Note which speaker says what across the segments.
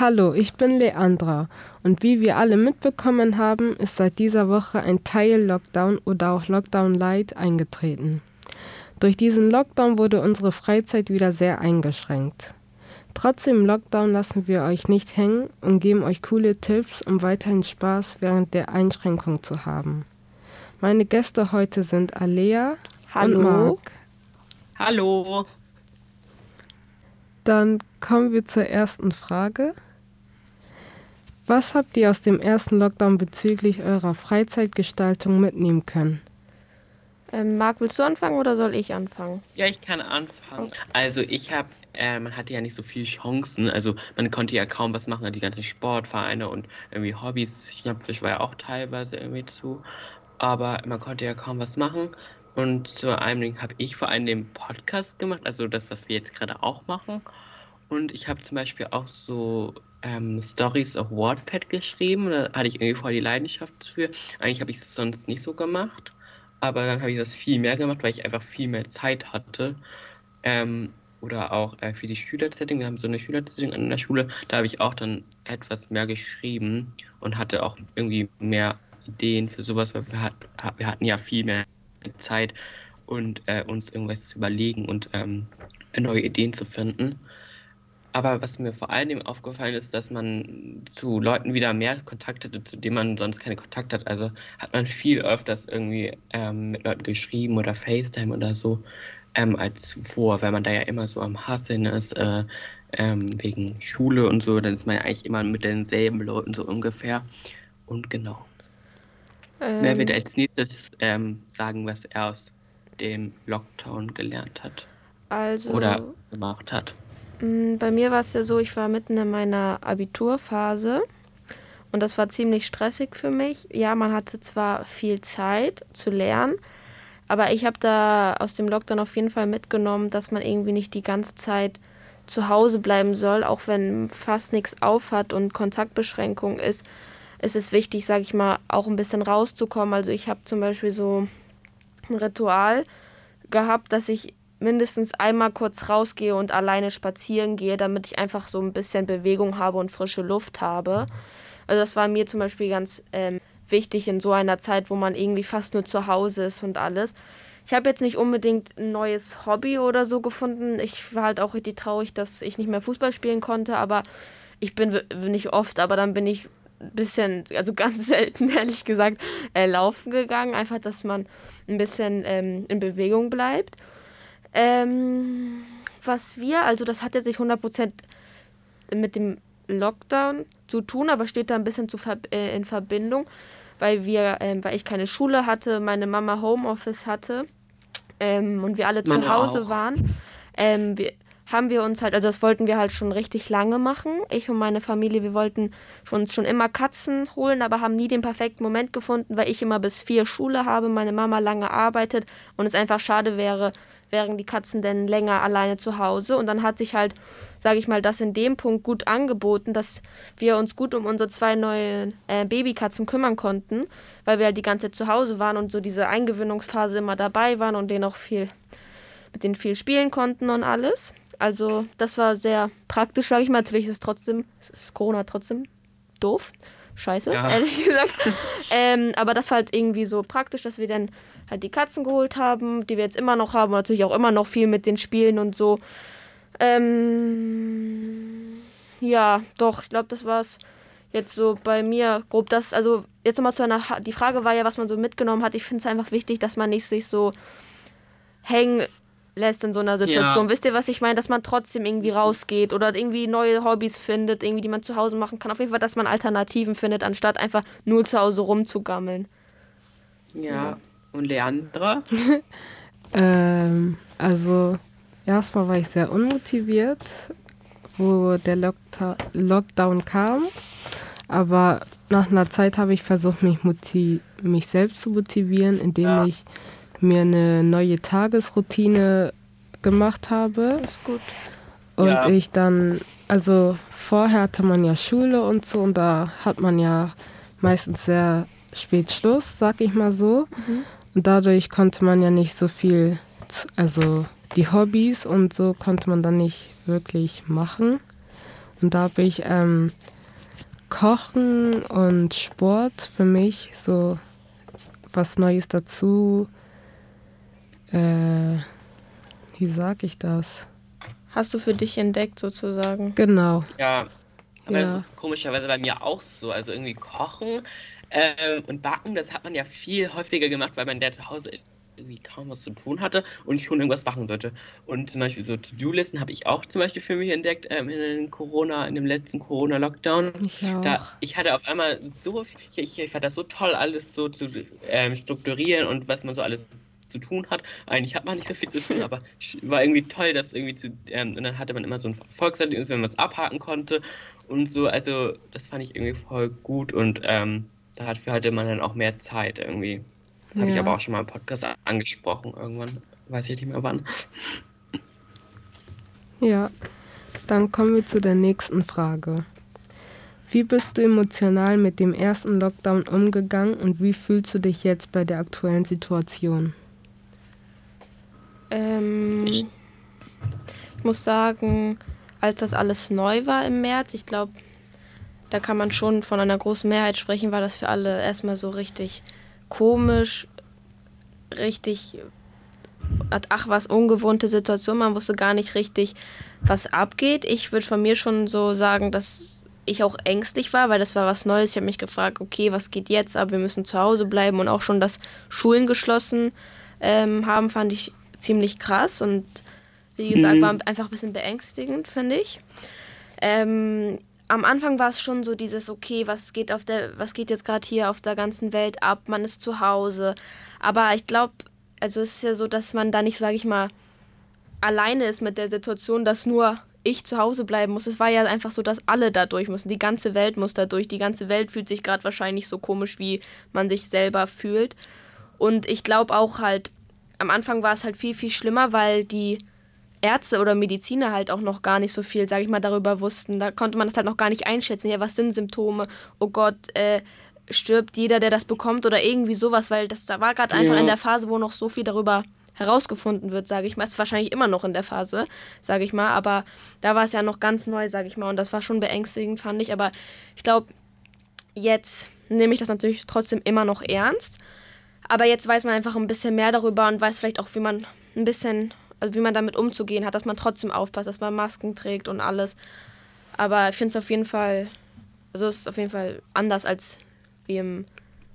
Speaker 1: Hallo, ich bin Leandra und wie wir alle mitbekommen haben, ist seit dieser Woche ein Teil-Lockdown oder auch Lockdown Light eingetreten. Durch diesen Lockdown wurde unsere Freizeit wieder sehr eingeschränkt. Trotzdem im Lockdown lassen wir euch nicht hängen und geben euch coole Tipps, um weiterhin Spaß während der Einschränkung zu haben. Meine Gäste heute sind Alea
Speaker 2: Hallo.
Speaker 1: und Marc.
Speaker 2: Hallo.
Speaker 1: Dann kommen wir zur ersten Frage. Was habt ihr aus dem ersten Lockdown bezüglich eurer Freizeitgestaltung mitnehmen können?
Speaker 3: Ähm, Marc, willst du anfangen oder soll ich anfangen?
Speaker 2: Ja, ich kann anfangen. Also ich habe, äh, man hatte ja nicht so viele Chancen. Also man konnte ja kaum was machen, die ganzen Sportvereine und irgendwie Hobbys. Schnappfisch war ja auch teilweise irgendwie zu. Aber man konnte ja kaum was machen. Und zu einem Ding habe ich vor allem den Podcast gemacht, also das, was wir jetzt gerade auch machen. Und ich habe zum Beispiel auch so ähm, Stories auf WordPad geschrieben. Da hatte ich irgendwie voll die Leidenschaft für. Eigentlich habe ich es sonst nicht so gemacht. Aber dann habe ich das viel mehr gemacht, weil ich einfach viel mehr Zeit hatte. Ähm, oder auch äh, für die Schülerzeitung. Wir haben so eine Schülerzeitung an der Schule. Da habe ich auch dann etwas mehr geschrieben und hatte auch irgendwie mehr Ideen für sowas, weil wir, hat, wir hatten ja viel mehr Zeit und äh, uns irgendwas zu überlegen und ähm, neue Ideen zu finden. Aber was mir vor allem aufgefallen ist, dass man zu Leuten wieder mehr Kontakt hatte, zu denen man sonst keinen Kontakt hat. Also hat man viel öfters irgendwie ähm, mit Leuten geschrieben oder FaceTime oder so ähm, als zuvor, weil man da ja immer so am Hasseln ist, äh, ähm, wegen Schule und so. Dann ist man ja eigentlich immer mit denselben Leuten so ungefähr. Und genau.
Speaker 3: Ähm,
Speaker 2: Wer wird als nächstes ähm, sagen, was er aus dem Lockdown gelernt hat
Speaker 3: also,
Speaker 2: oder gemacht hat?
Speaker 3: Mh, bei mir war es ja so, ich war mitten in meiner Abiturphase und das war ziemlich stressig für mich. Ja, man hatte zwar viel Zeit zu lernen, aber ich habe da aus dem Lockdown auf jeden Fall mitgenommen, dass man irgendwie nicht die ganze Zeit zu Hause bleiben soll, auch wenn fast nichts aufhat und Kontaktbeschränkung ist. Es ist wichtig, sage ich mal, auch ein bisschen rauszukommen. Also ich habe zum Beispiel so ein Ritual gehabt, dass ich mindestens einmal kurz rausgehe und alleine spazieren gehe, damit ich einfach so ein bisschen Bewegung habe und frische Luft habe. Also das war mir zum Beispiel ganz ähm, wichtig in so einer Zeit, wo man irgendwie fast nur zu Hause ist und alles. Ich habe jetzt nicht unbedingt ein neues Hobby oder so gefunden. Ich war halt auch richtig traurig, dass ich nicht mehr Fußball spielen konnte, aber ich bin nicht oft, aber dann bin ich ein bisschen, also ganz selten ehrlich gesagt, äh, laufen gegangen. Einfach, dass man ein bisschen ähm, in Bewegung bleibt. Ähm, was wir, also das hat jetzt nicht 100% mit dem Lockdown zu tun, aber steht da ein bisschen zu äh, in Verbindung, weil wir, ähm, weil ich keine Schule hatte, meine Mama Homeoffice hatte ähm, und wir alle zu
Speaker 2: Meine
Speaker 3: Hause
Speaker 2: auch.
Speaker 3: waren, ähm, wir, haben wir uns halt, also das wollten wir halt schon richtig lange machen. Ich und meine Familie, wir wollten uns schon immer Katzen holen, aber haben nie den perfekten Moment gefunden, weil ich immer bis vier Schule habe, meine Mama lange arbeitet und es einfach schade wäre, wären die Katzen denn länger alleine zu Hause. Und dann hat sich halt, sage ich mal, das in dem Punkt gut angeboten, dass wir uns gut um unsere zwei neue äh, Babykatzen kümmern konnten, weil wir halt die ganze Zeit zu Hause waren und so diese Eingewöhnungsphase immer dabei waren und denen auch viel mit denen viel spielen konnten und alles. Also das war sehr praktisch, sage ich mal. Natürlich ist es trotzdem, ist Corona trotzdem doof. Scheiße,
Speaker 2: Ja.
Speaker 3: ehrlich gesagt. ähm, aber das war halt irgendwie so praktisch, dass wir dann halt die Katzen geholt haben, die wir jetzt immer noch haben. Und natürlich auch immer noch viel mit den Spielen und so. Ähm, ja, doch, ich glaube, das war's jetzt so bei mir grob das. Also jetzt nochmal zu einer, Ha- die Frage war ja, was man so mitgenommen hat. Ich finde es einfach wichtig, dass man nicht sich so hängen lässt in so einer Situation.
Speaker 2: Ja.
Speaker 3: Wisst ihr, was ich meine? Dass man trotzdem irgendwie rausgeht oder irgendwie neue Hobbys findet, irgendwie, die man zu Hause machen kann. Auf jeden Fall, dass man Alternativen findet, anstatt einfach nur zu Hause rumzugammeln.
Speaker 2: Ja. Und Leandra?
Speaker 1: Ähm, also erstmal war ich sehr unmotiviert, wo der Lockta Lockdown kam. Aber nach einer Zeit habe ich versucht, mich, motiv mich selbst zu motivieren, indem
Speaker 2: Ja.
Speaker 1: ich mir eine neue Tagesroutine gemacht habe.
Speaker 3: Ist gut.
Speaker 1: Und
Speaker 2: Ja.
Speaker 1: ich dann, also vorher hatte man ja Schule und so und da hat man ja meistens sehr spät Schluss, sag ich mal so. Und dadurch konnte man ja nicht so viel, also die Hobbys und so konnte man dann nicht wirklich machen. Und da habe ich ähm, Kochen und Sport für mich so was Neues dazu. Äh, wie sag ich das?
Speaker 3: Hast du für dich entdeckt sozusagen?
Speaker 1: Genau.
Speaker 2: Ja, aber
Speaker 1: Ja.
Speaker 2: das ist komischerweise bei mir auch so. Also irgendwie kochen ähm, und backen, das hat man ja viel häufiger gemacht, weil man der zu Hause irgendwie kaum was zu tun hatte und schon irgendwas machen sollte. Und zum Beispiel so To-Do-Listen habe ich auch zum Beispiel für mich entdeckt ähm, in den Corona, in dem letzten Corona-Lockdown.
Speaker 1: Ich auch.
Speaker 2: Da, ich hatte auf einmal so viel, ich, ich fand das so toll, alles so zu ähm, strukturieren und was man so alles zu tun hat. Eigentlich hat man nicht so viel zu tun, aber war irgendwie toll, das irgendwie zu, ähm, und dann hatte man immer so ein Erfolgserlebnis, wenn man es abhaken konnte und so, also das fand ich irgendwie voll gut und ähm, dafür hatte man dann auch mehr Zeit irgendwie. Das habe ich
Speaker 1: Ja.
Speaker 2: aber auch schon mal im Podcast angesprochen irgendwann, weiß ich nicht mehr wann.
Speaker 1: Ja, dann kommen wir zu der nächsten Frage. Wie bist du emotional mit dem ersten Lockdown umgegangen und wie fühlst du dich jetzt bei der aktuellen Situation?
Speaker 3: Ähm, ich muss sagen, als das alles neu war im März, ich glaube, da kann man schon von einer großen Mehrheit sprechen, war das für alle erstmal so richtig komisch, richtig, ach was, ungewohnte Situation. Man wusste gar nicht richtig, was abgeht. Ich würde von mir schon so sagen, dass ich auch ängstlich war, weil das war was Neues. Ich habe mich gefragt, okay, was geht jetzt ab? Wir müssen zu Hause bleiben und auch schon, dass Schulen geschlossen ähm, haben, fand ich ziemlich krass und wie gesagt,
Speaker 2: Mhm.
Speaker 3: war einfach ein bisschen beängstigend, finde ich. Ähm, am Anfang war es schon so dieses, okay, was geht auf der, was geht jetzt gerade hier auf der ganzen Welt ab? Man ist zu Hause. Aber ich glaube, also es ist ja so, dass man da nicht, sage ich mal, alleine ist mit der Situation, dass nur ich zu Hause bleiben muss. Es war ja einfach so, dass alle da durch müssen. Die ganze Welt muss da durch. Die ganze Welt fühlt sich gerade wahrscheinlich so komisch, wie man sich selber fühlt. Und ich glaube auch halt, am Anfang war es halt viel, viel schlimmer, weil die Ärzte oder Mediziner halt auch noch gar nicht so viel, sage ich mal, darüber wussten. Da konnte man das halt noch gar nicht einschätzen. Ja, was sind Symptome? Oh Gott, äh, stirbt jeder, der das bekommt oder irgendwie sowas, weil das da war gerade einfach
Speaker 2: Ja.
Speaker 3: in der Phase, wo noch so viel darüber herausgefunden wird, sage ich mal. Ist wahrscheinlich immer noch in der Phase, sage ich mal, aber da war es ja noch ganz neu, sage ich mal, und das war schon beängstigend, fand ich. Aber ich glaube, jetzt nehme ich das natürlich trotzdem immer noch ernst. Aber jetzt weiß man einfach ein bisschen mehr darüber und weiß vielleicht auch, wie man ein bisschen, also wie man damit umzugehen hat, dass man trotzdem aufpasst, dass man Masken trägt und alles. Aber ich finde es auf jeden Fall, also es ist auf jeden Fall anders als wie im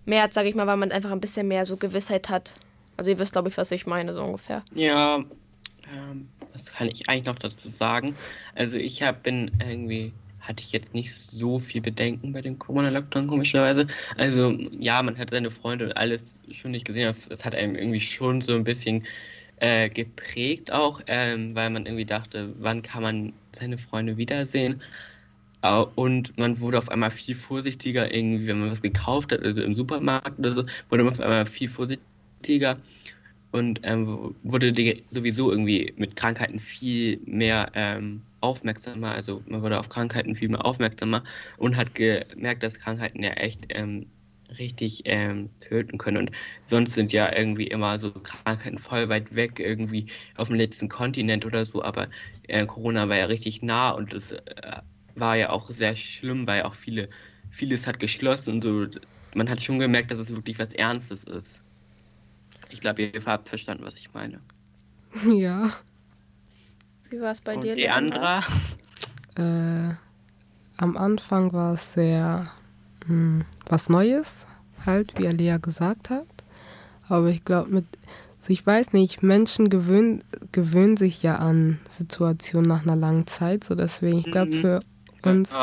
Speaker 3: März, sage ich mal, weil man einfach ein bisschen mehr so Gewissheit hat. Also ihr wisst, glaube ich, was ich meine, so ungefähr.
Speaker 2: Ja, ähm, was kann ich eigentlich noch dazu sagen? Also ich hab, bin irgendwie, hatte ich jetzt nicht so viel Bedenken bei dem Corona-Lockdown, komischerweise. Also ja, man hat seine Freunde und alles schon nicht gesehen, aber es hat einem irgendwie schon so ein bisschen äh, geprägt auch, ähm, weil man irgendwie dachte, wann kann man seine Freunde wiedersehen? Und man wurde auf einmal viel vorsichtiger, irgendwie, wenn man was gekauft hat, also im Supermarkt oder so, wurde man auf einmal viel vorsichtiger und ähm, wurde sowieso irgendwie mit Krankheiten viel mehr ähm, aufmerksamer. Also man wurde auf Krankheiten viel mehr aufmerksamer und hat gemerkt, dass Krankheiten ja echt ähm, richtig ähm, töten können. Und sonst sind ja irgendwie immer so Krankheiten voll weit weg, irgendwie auf dem letzten Kontinent oder so. Aber äh, Corona war ja richtig nah und es äh, war ja auch sehr schlimm, weil auch viele, vieles hat geschlossen und so. Man hat schon gemerkt, dass es wirklich was Ernstes ist. Ich glaube, ihr habt verstanden, was ich meine.
Speaker 1: Ja,
Speaker 3: Wie war es bei
Speaker 2: Und
Speaker 3: dir?
Speaker 2: die
Speaker 3: Leandra?
Speaker 1: äh,
Speaker 2: andere?
Speaker 1: am Anfang war es sehr hm, was Neues, halt, wie Alia gesagt hat. Aber ich glaube, mit, so ich weiß nicht, Menschen gewöhnen, gewöhnen sich ja an Situationen nach einer langen Zeit. So deswegen, ich glaube,
Speaker 2: Mhm.
Speaker 1: für uns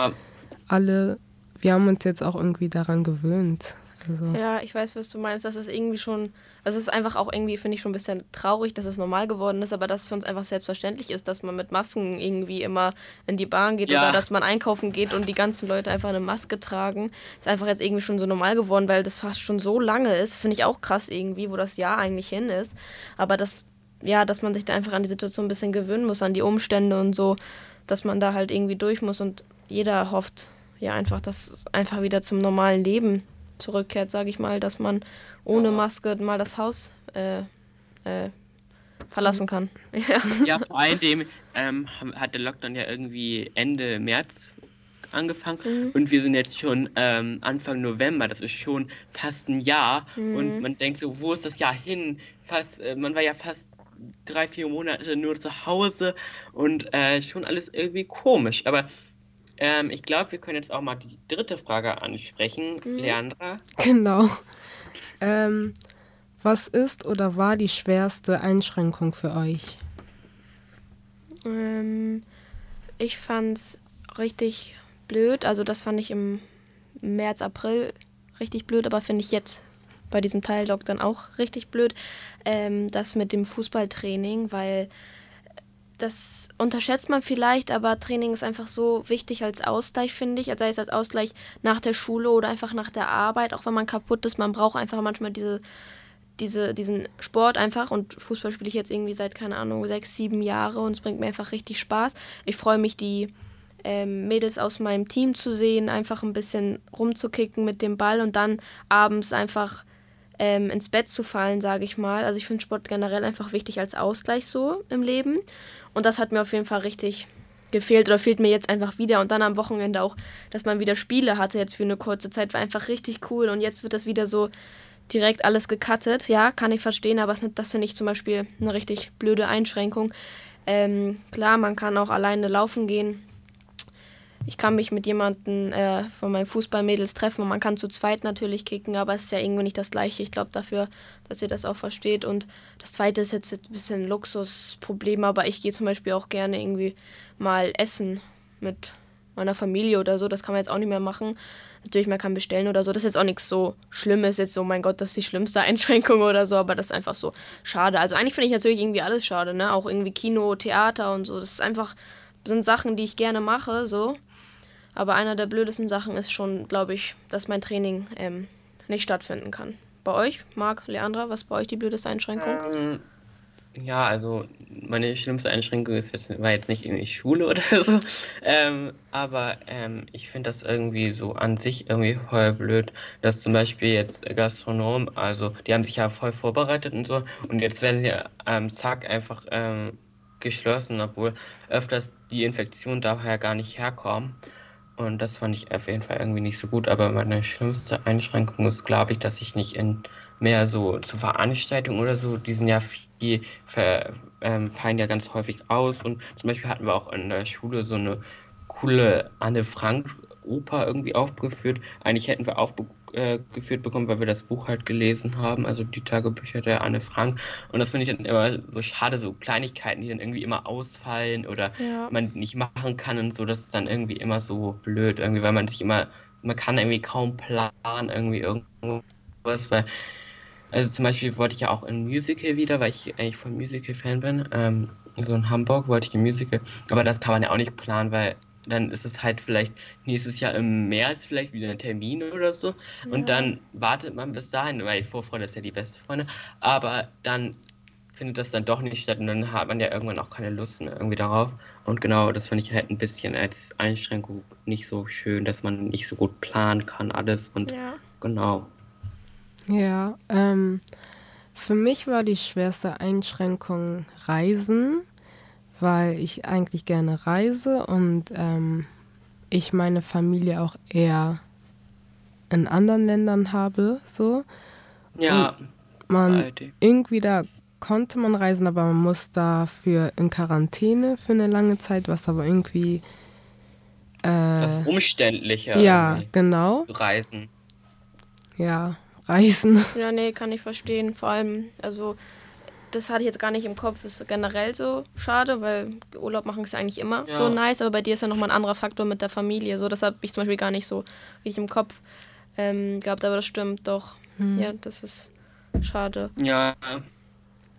Speaker 1: alle, wir haben uns jetzt auch irgendwie daran gewöhnt. Also,
Speaker 3: Ja, ich weiß, was du meinst. Das ist irgendwie schon, also es ist einfach auch irgendwie, finde ich, schon ein bisschen traurig, dass es normal geworden ist, aber dass es für uns einfach selbstverständlich ist, dass man mit Masken irgendwie immer in die Bahn geht
Speaker 2: Ja.
Speaker 3: oder dass man einkaufen geht und die ganzen Leute einfach eine Maske tragen. Ist einfach jetzt irgendwie schon so normal geworden, weil das fast schon so lange ist. Das finde ich auch krass irgendwie, wo das Jahr eigentlich hin ist. Aber das, ja, dass man sich da einfach an die Situation ein bisschen gewöhnen muss, an die Umstände und so, dass man da halt irgendwie durch muss und jeder hofft ja einfach, dass es einfach wieder zum normalen Leben zurückkehrt, sage ich mal, dass man ohne. Maske mal das Haus äh, äh, verlassen kann. Ja.
Speaker 2: ja, vor allem ähm, hat der Lockdown ja irgendwie Ende März angefangen mhm. und wir sind jetzt schon ähm, Anfang November, das ist schon fast ein Jahr mhm. und man denkt so, wo ist das Jahr hin? Fast, äh, man war ja fast drei, vier Monate nur zu Hause und äh, schon alles irgendwie komisch, aber ähm, ich glaube, wir können jetzt auch mal die dritte Frage ansprechen, mhm. Leandra.
Speaker 1: Genau. Ähm, was ist oder war die schwerste Einschränkung für euch?
Speaker 3: Ähm, ich fand es richtig blöd. Also das fand ich im März, April richtig blöd, aber finde ich jetzt bei diesem Teil-Lockdown auch richtig blöd. Ähm, das mit dem Fußballtraining, weil das unterschätzt man vielleicht, aber Training ist einfach so wichtig als Ausgleich, finde ich. Also sei es als Ausgleich nach der Schule oder einfach nach der Arbeit, auch wenn man kaputt ist. Man braucht einfach manchmal diese diese, diesen Sport einfach und Fußball spiele ich jetzt irgendwie seit, keine Ahnung, sechs, sieben Jahre und es bringt mir einfach richtig Spaß. Ich freue mich, die ähm, Mädels aus meinem Team zu sehen, einfach ein bisschen rumzukicken mit dem Ball und dann abends einfach ähm, ins Bett zu fallen, sage ich mal. Also ich finde Sport generell einfach wichtig als Ausgleich so im Leben und das hat mir auf jeden Fall richtig gefehlt oder fehlt mir jetzt einfach wieder und dann am Wochenende auch, dass man wieder Spiele hatte jetzt für eine kurze Zeit, war einfach richtig cool und jetzt wird das wieder so direkt alles gecuttet. Ja, kann ich verstehen, aber das finde ich zum Beispiel eine richtig blöde Einschränkung. Ähm, klar, man kann auch alleine laufen gehen. Ich kann mich mit jemandem äh, von meinen Fußballmädels treffen und man kann zu zweit natürlich kicken, aber es ist ja irgendwie nicht das Gleiche. Ich glaube dafür, dass ihr das auch versteht. Und das Zweite ist jetzt ein bisschen ein Luxusproblem, aber ich gehe zum Beispiel auch gerne irgendwie mal essen mit meiner Familie oder so. Das kann man jetzt auch nicht mehr machen. Natürlich, man kann bestellen oder so. Das ist jetzt auch nichts so Schlimmes. Jetzt so, mein Gott, das ist die schlimmste Einschränkung oder so. Aber das ist einfach so schade. Also eigentlich finde ich natürlich irgendwie alles schade, ne? Auch irgendwie Kino, Theater und so. Das ist einfach, sind Sachen, die ich gerne mache, so. Aber einer der blödesten Sachen ist schon, glaube ich, dass mein Training ähm, nicht stattfinden kann. Bei euch, Marc, Leandra, was bei euch die blödeste Einschränkung?
Speaker 2: Ähm, ja, also meine schlimmste Einschränkung ist jetzt, war jetzt nicht irgendwie Schule oder so, ähm, aber ähm, ich finde das irgendwie so an sich irgendwie voll blöd, dass zum Beispiel jetzt Gastronomen, also die haben sich ja voll vorbereitet und so und jetzt werden sie ähm, zack einfach ähm, geschlossen, obwohl öfters die Infektionen daher gar nicht herkommen. Und das fand ich auf jeden Fall irgendwie nicht so gut. Aber meine schlimmste Einschränkung ist, glaube ich, dass ich nicht in mehr so zu Veranstaltungen oder so, die sind ja die ähm, fallen ja ganz häufig aus. Und zum Beispiel hatten wir auch in der Schule so eine coole Anne Frank Oper irgendwie aufgeführt. Eigentlich hätten wir aufgeführt äh, bekommen, weil wir das Buch halt gelesen haben, also die Tagebücher der Anne Frank. Und das finde ich dann immer so schade, so Kleinigkeiten, die dann irgendwie immer ausfallen oder ja. man nicht machen kann und so, das ist dann irgendwie immer so blöd, irgendwie, weil man sich immer, man kann irgendwie kaum planen, irgendwie irgendwas, weil also zum Beispiel wollte ich ja auch ein Musical wieder, weil ich eigentlich voll Musical-Fan bin. Ähm, so in Hamburg wollte ich ein Musical. Aber das kann man ja auch nicht planen, weil dann ist es halt vielleicht nächstes Jahr im März vielleicht wieder ein Termin oder so. Ja. Und dann wartet man bis dahin, weil Vorfreude ist ja die beste Freunde. Aber dann findet das dann doch nicht statt und dann hat man ja irgendwann auch keine Lust mehr irgendwie darauf. Und genau, das finde ich halt ein bisschen als Einschränkung nicht so schön, dass man nicht so gut planen kann alles und ja. genau.
Speaker 1: Ja, ähm, für mich war die schwerste Einschränkung Reisen, weil ich eigentlich gerne reise und ähm, ich meine Familie auch eher in anderen Ländern habe, so.
Speaker 2: Ja. Und
Speaker 1: man irgendwie da konnte man reisen, aber man muss dafür in Quarantäne für eine lange Zeit, was aber irgendwie
Speaker 2: äh, das umständlicher.
Speaker 1: Ja, genau.
Speaker 2: Reisen.
Speaker 1: Ja, reisen.
Speaker 3: Ja, nee, kann ich verstehen. Vor allem, also das hatte ich jetzt gar nicht im Kopf, ist generell so schade, weil Urlaub machen ist ja eigentlich immer ja. so nice, aber bei dir ist ja nochmal ein anderer Faktor mit der Familie. So, das habe ich zum Beispiel gar nicht so richtig im Kopf ähm, gehabt, aber das stimmt doch. Hm. Ja, das ist schade.
Speaker 2: Ja.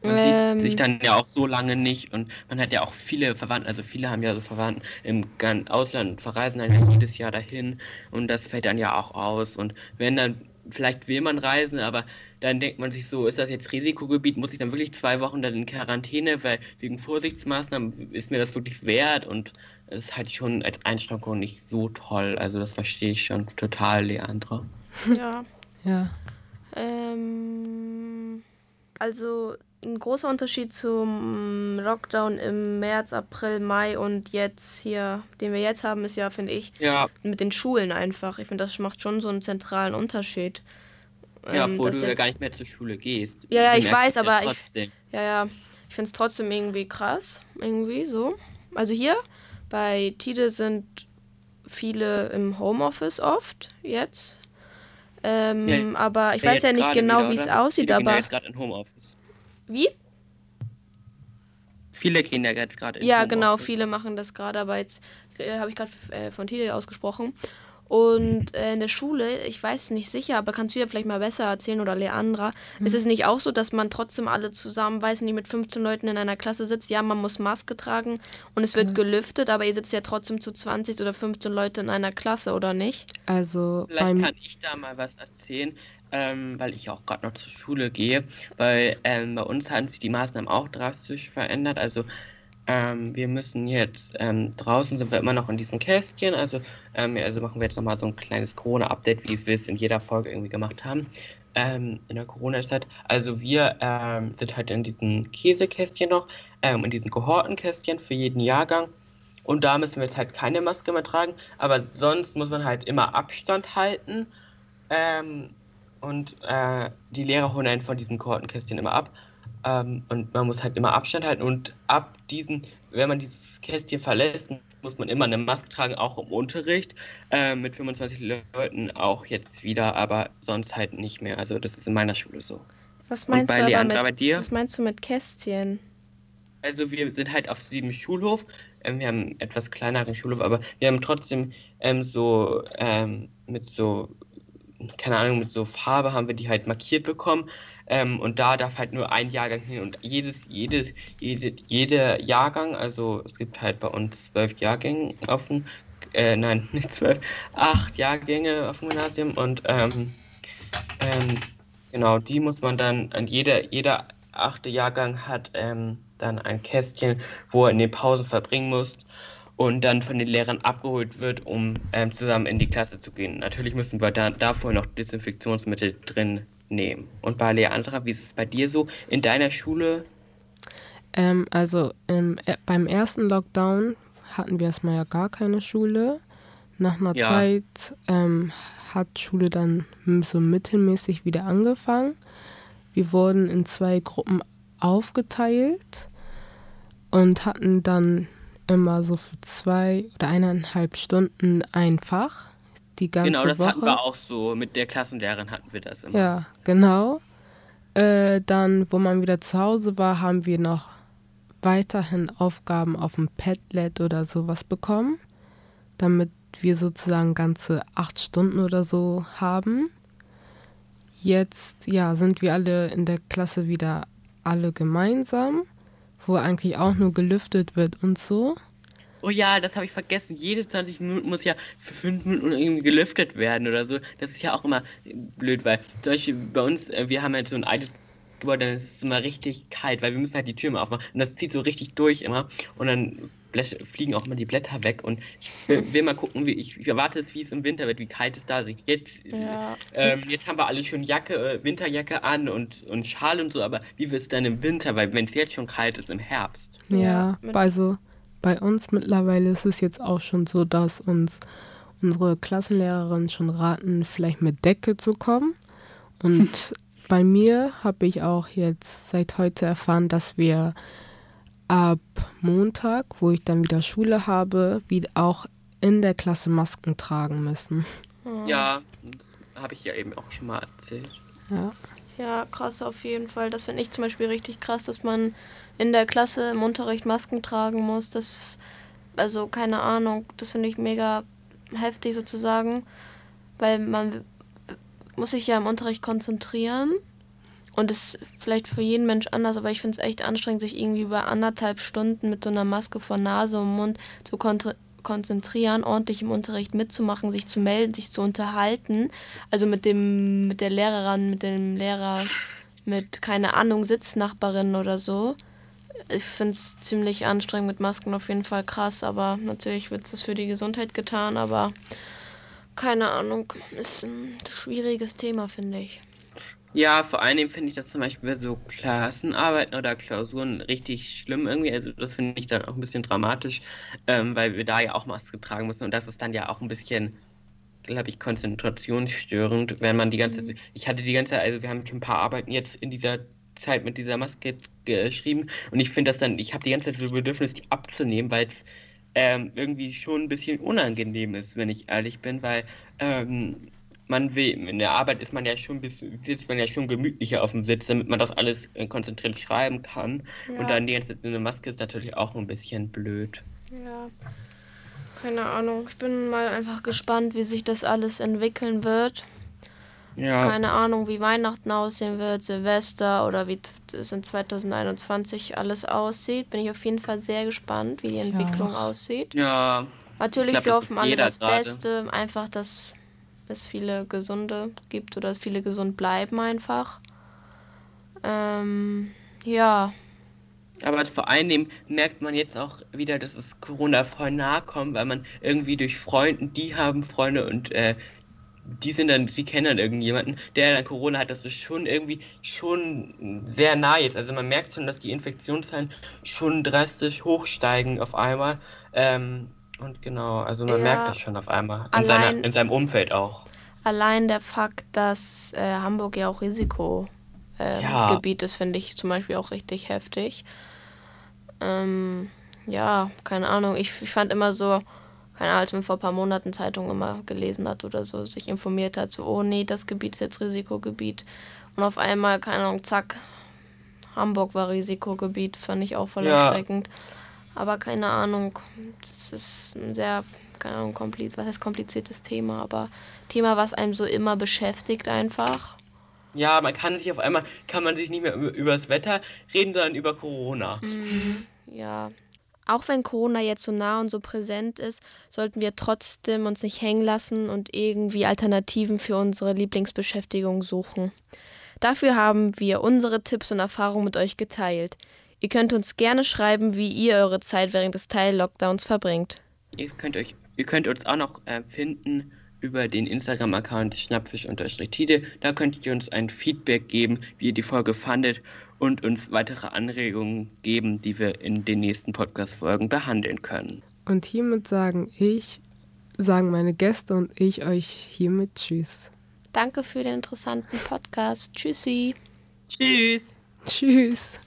Speaker 2: Man ähm, sieht sich dann ja auch so lange nicht und man hat ja auch viele Verwandte, also viele haben ja so Verwandten im Ausland und verreisen dann jedes Jahr dahin und das fällt dann ja auch aus und wenn dann vielleicht will man reisen, aber dann denkt man sich so, ist das jetzt Risikogebiet, muss ich dann wirklich zwei Wochen dann in Quarantäne, weil wegen Vorsichtsmaßnahmen ist mir das wirklich wert und das ist halt schon als Einschränkung nicht so toll. Also das verstehe ich schon total, Leandra.
Speaker 3: Ja.
Speaker 1: ja.
Speaker 3: Ähm, also ein großer Unterschied zum Lockdown im März, April, Mai und jetzt hier, den wir jetzt haben, ist ja, finde ich,
Speaker 2: Ja,
Speaker 3: mit den Schulen einfach. Ich finde, das macht schon so einen zentralen Unterschied.
Speaker 2: Ja,
Speaker 3: Ähm,
Speaker 2: obwohl du ja
Speaker 3: jetzt-
Speaker 2: gar nicht mehr zur Schule gehst.
Speaker 3: Ja, ja, ich weiß,
Speaker 2: ja
Speaker 3: aber ich-. Ja, ja. Ich finde es trotzdem irgendwie krass. Irgendwie so. Also hier bei Tide sind viele im Homeoffice oft jetzt. Ähm,
Speaker 2: Ja,
Speaker 3: aber ich
Speaker 2: Ja,
Speaker 3: weiß ja nicht genau, wie es aussieht,
Speaker 2: Viele gehen ja
Speaker 3: aber.
Speaker 2: gerade in Homeoffice.
Speaker 3: Wie?
Speaker 2: Viele gehen ja gerade in
Speaker 3: Ja,
Speaker 2: Homeoffice.
Speaker 3: genau, viele machen das gerade, aber jetzt äh, habe ich gerade äh, von Tide ausgesprochen. Und äh, in der Schule, ich weiß es nicht sicher, aber kannst du ja vielleicht mal besser erzählen oder Leandra, ist es nicht auch so, dass man trotzdem alle zusammen, weiß nicht, mit 15 Leuten in einer Klasse sitzt? Ja, man muss Maske tragen und es wird gelüftet, aber ihr sitzt ja trotzdem zu 20 oder 15 Leute in einer Klasse, oder nicht?
Speaker 1: Also
Speaker 2: Vielleicht
Speaker 1: beim
Speaker 2: kann ich da mal was erzählen, ähm, weil ich auch gerade noch zur Schule gehe. Weil ähm, bei uns haben sich die Maßnahmen auch drastisch verändert. Also ähm, wir müssen jetzt, ähm, draußen sind wir immer noch in diesen Kästchen. Also, ähm, also machen wir jetzt nochmal so ein kleines Corona-Update, wie wir es in jeder Folge irgendwie gemacht haben. Ähm, in der Corona-Zeit. Also wir ähm, sind halt in diesen Käsekästchen noch, ähm, in diesen Kohortenkästchen für jeden Jahrgang. Und da müssen wir jetzt halt keine Maske mehr tragen. Aber sonst muss man halt immer Abstand halten. Und äh, die Lehrer holen einen von diesen Kohortenkästchen immer ab. Ähm, und man muss halt immer Abstand halten. Und ab diesen, wenn man dieses Kästchen verlässt, muss man immer eine Maske tragen, auch im Unterricht. Äh, mit 25 Leuten auch jetzt wieder, aber sonst halt nicht mehr. Also das ist in meiner Schule so.
Speaker 3: Was meinst
Speaker 2: bei
Speaker 3: du aber
Speaker 2: Leandra, bei
Speaker 3: mit,
Speaker 2: dir?
Speaker 3: was meinst du mit Kästchen?
Speaker 2: Also wir sind halt auf diesem Schulhof. Ähm, wir haben einen etwas kleineren Schulhof, aber wir haben trotzdem ähm, so ähm, mit so, keine Ahnung, mit so Farbe haben wir die halt markiert bekommen. Ähm, und da darf halt nur ein Jahrgang hin und jedes, jedes, jede, jeder Jahrgang, also es gibt halt bei uns zwölf Jahrgänge dem, äh, nein, nicht zwölf, acht Jahrgänge auf dem Gymnasium und ähm, ähm, genau, die muss man dann, an jeder, jeder achte Jahrgang hat ähm, dann ein Kästchen, wo er in den Pausen verbringen muss und dann von den Lehrern abgeholt wird, um ähm, zusammen in die Klasse zu gehen. Natürlich müssen wir da, davor noch Desinfektionsmittel drin nehmen. Und bei Leandra, wie ist es bei dir so? In deiner Schule?
Speaker 1: Ähm, also im, äh, beim ersten Lockdown hatten wir erstmal ja gar keine Schule. Nach einer
Speaker 2: Ja.
Speaker 1: Zeit ähm, hat Schule dann so mittelmäßig wieder angefangen. Wir wurden in zwei Gruppen aufgeteilt und hatten dann immer so für zwei oder eineinhalb Stunden ein Fach. Die ganze
Speaker 2: genau, das
Speaker 1: Woche.
Speaker 2: hatten wir auch so. Mit der Klassenlehrerin hatten wir das immer.
Speaker 1: Ja, genau. Äh, dann, wo man wieder zu Hause war, haben wir noch weiterhin Aufgaben auf dem Padlet oder sowas bekommen, damit wir sozusagen ganze acht Stunden oder so haben. Jetzt, ja, sind wir alle in der Klasse wieder alle gemeinsam, wo eigentlich auch nur gelüftet wird und so.
Speaker 2: Oh ja, das habe ich vergessen. Jede 20 Minuten muss ja für 5 Minuten irgendwie gelüftet werden oder so. Das ist ja auch immer blöd, weil zum Beispiel bei uns, äh, wir haben halt so ein altes Gebäude, dann ist es immer richtig kalt, weil wir müssen halt die Tür immer aufmachen. Und das zieht so richtig durch immer. Und dann fliegen auch immer die Blätter weg. Und ich will, will mal gucken, wie ich, ich erwarte es, wie es im Winter wird, wie kalt es da ist. Jetzt,
Speaker 3: Ja.
Speaker 2: ähm, jetzt haben wir alle schon Jacke, äh, Winterjacke an und, und Schal und so, aber wie wird es dann im Winter? Weil wenn es jetzt schon kalt ist im Herbst.
Speaker 1: Ja,
Speaker 3: Ja,
Speaker 1: also bei uns mittlerweile ist es jetzt auch schon so, dass uns unsere Klassenlehrerin schon raten, vielleicht mit Decke zu kommen. Und bei mir habe ich auch jetzt seit heute erfahren, dass wir ab Montag, wo ich dann wieder Schule habe, wieder auch in der Klasse Masken tragen müssen.
Speaker 2: Ja, habe ich ja eben auch schon mal erzählt.
Speaker 1: Ja.
Speaker 3: Ja, krass auf jeden Fall. Das finde ich zum Beispiel richtig krass, dass man in der Klasse im Unterricht Masken tragen muss. Das, also keine Ahnung, das finde ich mega heftig sozusagen, weil man muss sich ja im Unterricht konzentrieren. Und das ist vielleicht für jeden Mensch anders, aber ich finde es echt anstrengend, sich irgendwie über anderthalb Stunden mit so einer Maske vor Nase und Mund zu konzentrieren, ordentlich im Unterricht mitzumachen, sich zu melden, sich zu unterhalten. Also mit dem, mit der Lehrerin, mit dem Lehrer, mit, keine Ahnung, Sitznachbarin oder so. Ich finde es ziemlich anstrengend mit Masken, auf jeden Fall krass, aber natürlich wird das für die Gesundheit getan, aber keine Ahnung, ist ein schwieriges Thema, finde ich.
Speaker 2: Ja, vor allem finde ich das zum Beispiel bei so Klassenarbeiten oder Klausuren richtig schlimm irgendwie. Also das finde ich dann auch ein bisschen dramatisch, ähm, weil wir da ja auch Maske tragen müssen und das ist dann ja auch ein bisschen, glaube ich, konzentrationsstörend, wenn man die ganze Zeit, ich hatte die ganze Zeit, also wir haben schon ein paar Arbeiten jetzt in dieser Zeit mit dieser Maske geschrieben und ich finde das dann, ich habe die ganze Zeit so Bedürfnis, die abzunehmen, weil es ähm, irgendwie schon ein bisschen unangenehm ist, wenn ich ehrlich bin, weil ähm, man will, in der Arbeit ist man ja schon bis, sitzt man ja schon gemütlicher auf dem Sitz, damit man das alles äh, konzentriert schreiben kann. Ja. Und dann die ganze Zeit eine Maske ist natürlich auch ein bisschen blöd.
Speaker 3: Ja. Keine Ahnung. Ich bin mal einfach gespannt, wie sich das alles entwickeln wird. Ja. Keine Ahnung, wie Weihnachten aussehen wird, Silvester oder wie es in 2021 alles aussieht. Bin ich auf jeden Fall sehr gespannt, wie die Entwicklung ja. aussieht.
Speaker 2: Ja.
Speaker 3: Natürlich, glaub, wir hoffen alle das grade. Beste. Einfach, dass es viele Gesunde gibt oder viele gesund bleiben einfach. Ähm, ja.
Speaker 2: Aber vor allem merkt man jetzt auch wieder, dass es Corona voll nahe kommt, weil man irgendwie durch Freunde, die haben Freunde und äh, die sind dann, die kennen dann irgendjemanden, der dann Corona hat, das ist schon irgendwie schon sehr nah jetzt. Also man merkt schon, dass die Infektionszahlen schon drastisch hochsteigen auf einmal. Ähm, und genau, also man ja, merkt das schon auf einmal. In, allein, seiner, in seinem Umfeld auch.
Speaker 3: Allein der Fakt, dass äh, Hamburg ja auch Risikogebiet äh, ja. ist, finde ich zum Beispiel auch richtig heftig. Ähm, ja, keine Ahnung. Ich, ich fand immer so, keine Ahnung, als man vor ein paar Monaten Zeitungen immer gelesen hat oder so, sich informiert hat, so, oh nee, das Gebiet ist jetzt Risikogebiet. Und auf einmal, keine Ahnung, zack, Hamburg war Risikogebiet. Das fand ich auch voll ja. erschreckend. Aber keine Ahnung, das ist ein sehr, keine Ahnung, kompliz was heißt kompliziertes Thema, aber Thema, was einem so immer beschäftigt einfach.
Speaker 2: Ja, man kann sich auf einmal, kann man sich nicht mehr über, das Wetter reden, sondern über Corona.
Speaker 3: Mhm, ja. Auch wenn Corona jetzt so nah und so präsent ist, sollten wir trotzdem uns nicht hängen lassen und irgendwie Alternativen für unsere Lieblingsbeschäftigung suchen. Dafür haben wir unsere Tipps und Erfahrungen mit euch geteilt. Ihr könnt uns gerne schreiben, wie ihr eure Zeit während des Teil-Lockdowns verbringt.
Speaker 2: Ihr könnt, euch, ihr könnt uns auch noch äh, finden über den Instagram-Account schnappfisch-tide. Da könnt ihr uns ein Feedback geben, wie ihr die Folge fandet und uns weitere Anregungen geben, die wir in den nächsten Podcast-Folgen behandeln können.
Speaker 1: Und hiermit sagen ich, sagen meine Gäste und ich euch hiermit Tschüss.
Speaker 3: Danke für den interessanten Podcast. Tschüssi.
Speaker 2: Tschüss.
Speaker 1: Tschüss.